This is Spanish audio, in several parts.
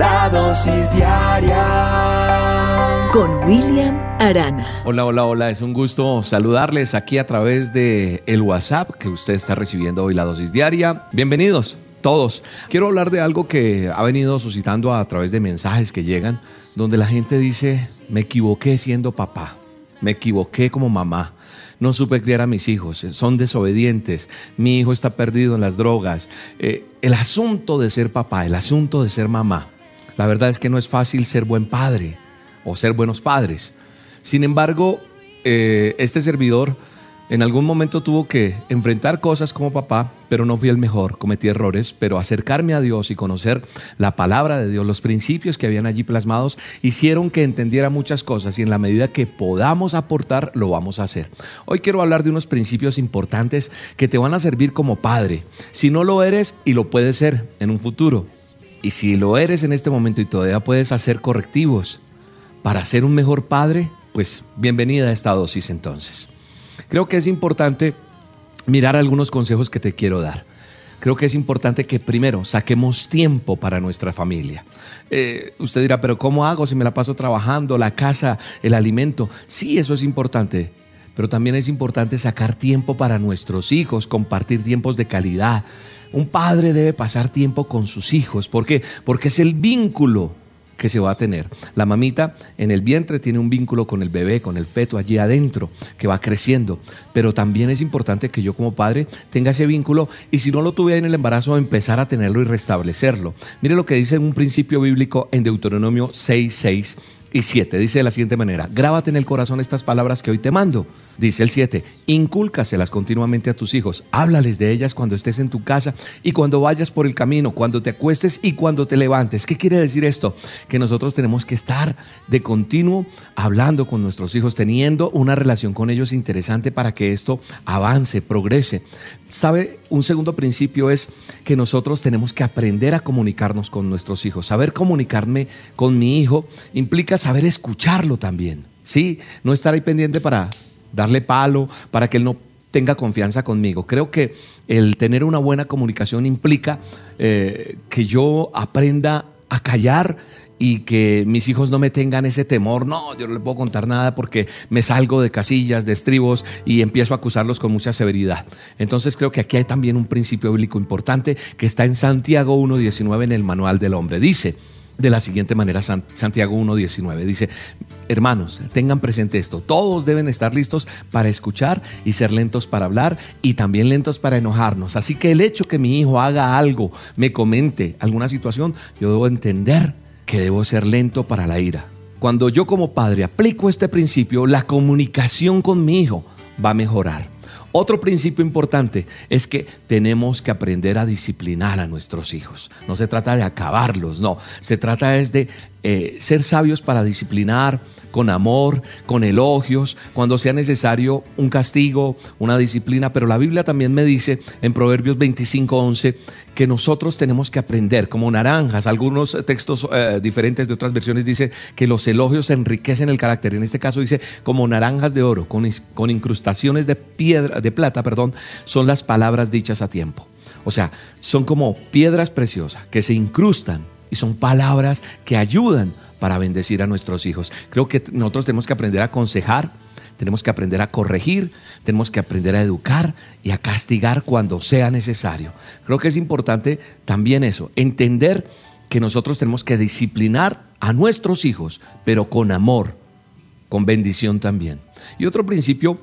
La dosis diaria con William Arana. Hola, hola, hola, es un gusto saludarles aquí a través de el WhatsApp que usted está recibiendo hoy la dosis diaria. Bienvenidos todos. Quiero hablar de algo que ha venido suscitando a través de mensajes que llegan, donde la gente dice, me equivoqué siendo papá, me equivoqué como mamá. No supe criar a mis hijos, son desobedientes, mi hijo está perdido en las drogas. Eh, el asunto de ser papá, el asunto de ser mamá, la verdad es que no es fácil ser buen padre o ser buenos padres. Sin embargo, eh, este servidor en algún momento tuvo que enfrentar cosas como papá, pero no fui el mejor, cometí errores, pero acercarme a Dios y conocer la palabra de Dios, los principios que habían allí plasmados, hicieron que entendiera muchas cosas y en la medida que podamos aportar, lo vamos a hacer. Hoy quiero hablar de unos principios importantes que te van a servir como padre, si no lo eres y lo puedes ser en un futuro. Y si lo eres en este momento y todavía puedes hacer correctivos para ser un mejor padre, pues bienvenida a esta dosis entonces. Creo que es importante mirar algunos consejos que te quiero dar. Creo que es importante que primero saquemos tiempo para nuestra familia. Eh, usted dirá, pero ¿cómo hago si me la paso trabajando, la casa, el alimento? Sí, eso es importante, pero también es importante sacar tiempo para nuestros hijos, compartir tiempos de calidad. Un padre debe pasar tiempo con sus hijos. ¿Por qué? Porque es el vínculo que se va a tener. La mamita en el vientre tiene un vínculo con el bebé, con el feto allí adentro, que va creciendo. Pero también es importante que yo como padre tenga ese vínculo y si no lo tuve en el embarazo, empezar a tenerlo y restablecerlo. Mire lo que dice un principio bíblico en Deuteronomio 6.6 y 7. Dice de la siguiente manera, grábate en el corazón estas palabras que hoy te mando. Dice el 7, incúlcaselas continuamente a tus hijos, háblales de ellas cuando estés en tu casa y cuando vayas por el camino, cuando te acuestes y cuando te levantes. ¿Qué quiere decir esto? Que nosotros tenemos que estar de continuo hablando con nuestros hijos, teniendo una relación con ellos interesante para que esto avance, progrese. ¿Sabe? Un segundo principio es que nosotros tenemos que aprender a comunicarnos con nuestros hijos. Saber comunicarme con mi hijo implica saber escucharlo también. Sí, no estar ahí pendiente para darle palo, para que él no tenga confianza conmigo. Creo que el tener una buena comunicación implica eh, que yo aprenda a callar y que mis hijos no me tengan ese temor, no, yo no le puedo contar nada porque me salgo de casillas, de estribos y empiezo a acusarlos con mucha severidad. Entonces creo que aquí hay también un principio bíblico importante que está en Santiago 1.19 en el Manual del Hombre. Dice, de la siguiente manera, Santiago 1.19. Dice, hermanos, tengan presente esto, todos deben estar listos para escuchar y ser lentos para hablar y también lentos para enojarnos. Así que el hecho que mi hijo haga algo, me comente alguna situación, yo debo entender que debo ser lento para la ira. Cuando yo como padre aplico este principio, la comunicación con mi hijo va a mejorar. Otro principio importante es que tenemos que aprender a disciplinar a nuestros hijos. No se trata de acabarlos, no. Se trata es de eh, ser sabios para disciplinar, con amor, con elogios, cuando sea necesario un castigo, una disciplina. Pero la Biblia también me dice en Proverbios 25, 11, que nosotros tenemos que aprender como naranjas. Algunos textos eh, diferentes de otras versiones dice que los elogios enriquecen el carácter. En este caso dice como naranjas de oro, con, con incrustaciones de piedra, de plata, perdón, son las palabras dichas a tiempo. O sea, son como piedras preciosas que se incrustan y son palabras que ayudan para bendecir a nuestros hijos. Creo que nosotros tenemos que aprender a aconsejar, tenemos que aprender a corregir, tenemos que aprender a educar y a castigar cuando sea necesario. Creo que es importante también eso, entender que nosotros tenemos que disciplinar a nuestros hijos, pero con amor, con bendición también. Y otro principio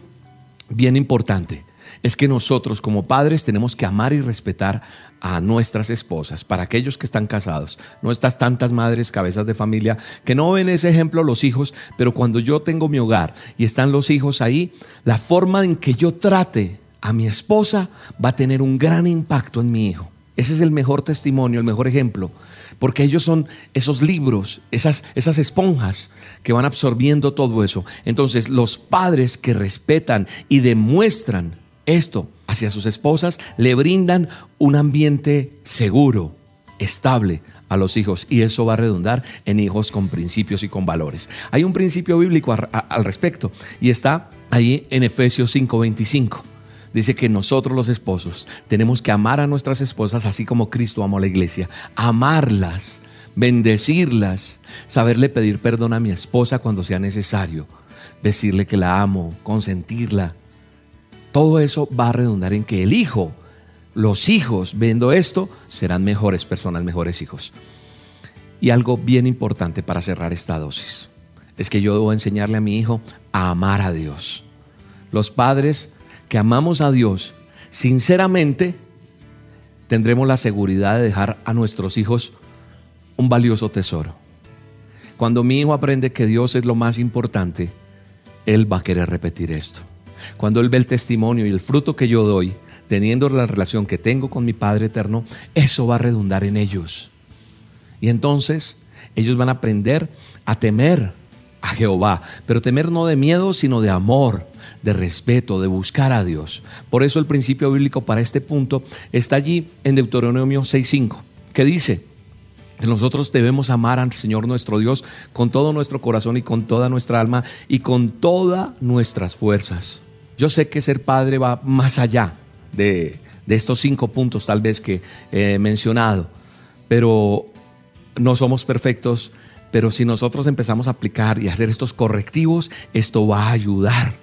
bien importante, es que nosotros como padres tenemos que amar y respetar a nuestras esposas, para aquellos que están casados, no estas tantas madres cabezas de familia que no ven ese ejemplo los hijos, pero cuando yo tengo mi hogar y están los hijos ahí, la forma en que yo trate a mi esposa va a tener un gran impacto en mi hijo. Ese es el mejor testimonio, el mejor ejemplo, porque ellos son esos libros, esas, esas esponjas que van absorbiendo todo eso. Entonces, los padres que respetan y demuestran esto hacia sus esposas, le brindan un ambiente seguro, estable a los hijos y eso va a redundar en hijos con principios y con valores. Hay un principio bíblico al respecto y está ahí en Efesios 5:25 dice que nosotros los esposos tenemos que amar a nuestras esposas así como Cristo amó a la iglesia, amarlas, bendecirlas, saberle pedir perdón a mi esposa cuando sea necesario, decirle que la amo, consentirla. Todo eso va a redundar en que el hijo, los hijos, viendo esto, serán mejores personas, mejores hijos. Y algo bien importante para cerrar esta dosis es que yo debo enseñarle a mi hijo a amar a Dios. Los padres que amamos a Dios sinceramente, tendremos la seguridad de dejar a nuestros hijos un valioso tesoro. Cuando mi hijo aprende que Dios es lo más importante, él va a querer repetir esto. Cuando él ve el testimonio y el fruto que yo doy, teniendo la relación que tengo con mi Padre eterno, eso va a redundar en ellos. Y entonces ellos van a aprender a temer a Jehová, pero temer no de miedo, sino de amor, de respeto, de buscar a Dios. Por eso el principio bíblico para este punto está allí en Deuteronomio 6.5, que dice, que nosotros debemos amar al Señor nuestro Dios con todo nuestro corazón y con toda nuestra alma y con todas nuestras fuerzas. Yo sé que ser padre va más allá de, de estos cinco puntos tal vez que he mencionado, pero no somos perfectos, pero si nosotros empezamos a aplicar y hacer estos correctivos, esto va a ayudar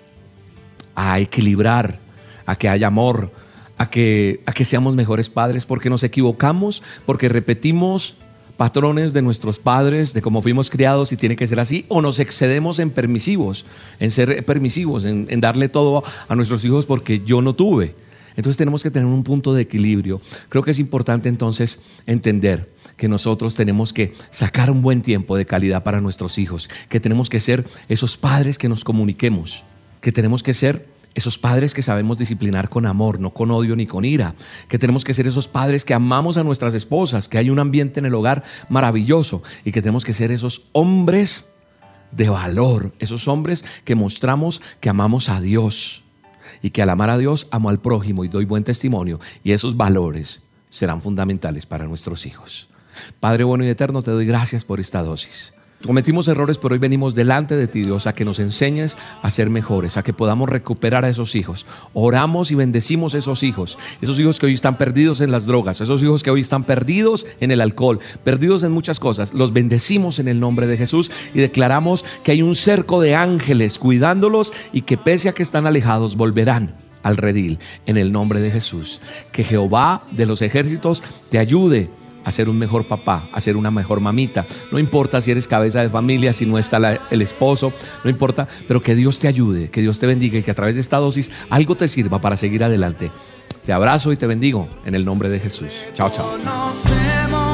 a equilibrar, a que haya amor, a que, a que seamos mejores padres, porque nos equivocamos, porque repetimos patrones de nuestros padres, de cómo fuimos criados y tiene que ser así, o nos excedemos en permisivos, en ser permisivos, en, en, darle todo a nuestros hijos porque yo no tuve. Entonces tenemos que tener un punto de equilibrio. Creo que es importante entonces entender que nosotros tenemos que sacar un buen tiempo de calidad para nuestros hijos, que tenemos que ser esos padres que nos comuniquemos que tenemos que ser esos padres que sabemos disciplinar con amor, no con odio ni con ira, que tenemos que ser esos padres que amamos a nuestras esposas, que hay un ambiente en el hogar maravilloso y que tenemos que ser esos hombres de valor, esos hombres que mostramos que amamos a Dios y que al amar a Dios amo al prójimo y doy buen testimonio y esos valores serán fundamentales para nuestros hijos. Padre bueno y eterno, te doy gracias por esta dosis. Cometimos errores, pero hoy venimos delante de ti, Dios, a que nos enseñes a ser mejores, a que podamos recuperar a esos hijos. Oramos y bendecimos a esos hijos, esos hijos que hoy están perdidos en las drogas, esos hijos que hoy están perdidos en el alcohol, perdidos en muchas cosas. Los bendecimos en el nombre de Jesús y declaramos que hay un cerco de ángeles cuidándolos y que pese a que están alejados, volverán al redil en el nombre de Jesús. Que Jehová de los ejércitos te ayude a ser un mejor papá, a ser una mejor mamita. No importa si eres cabeza de familia, si no está el esposo, no importa, pero que Dios te ayude, que Dios te bendiga y que a través de esta dosis algo te sirva para seguir adelante. Te abrazo y te bendigo en el nombre de Jesús. Chao, chao.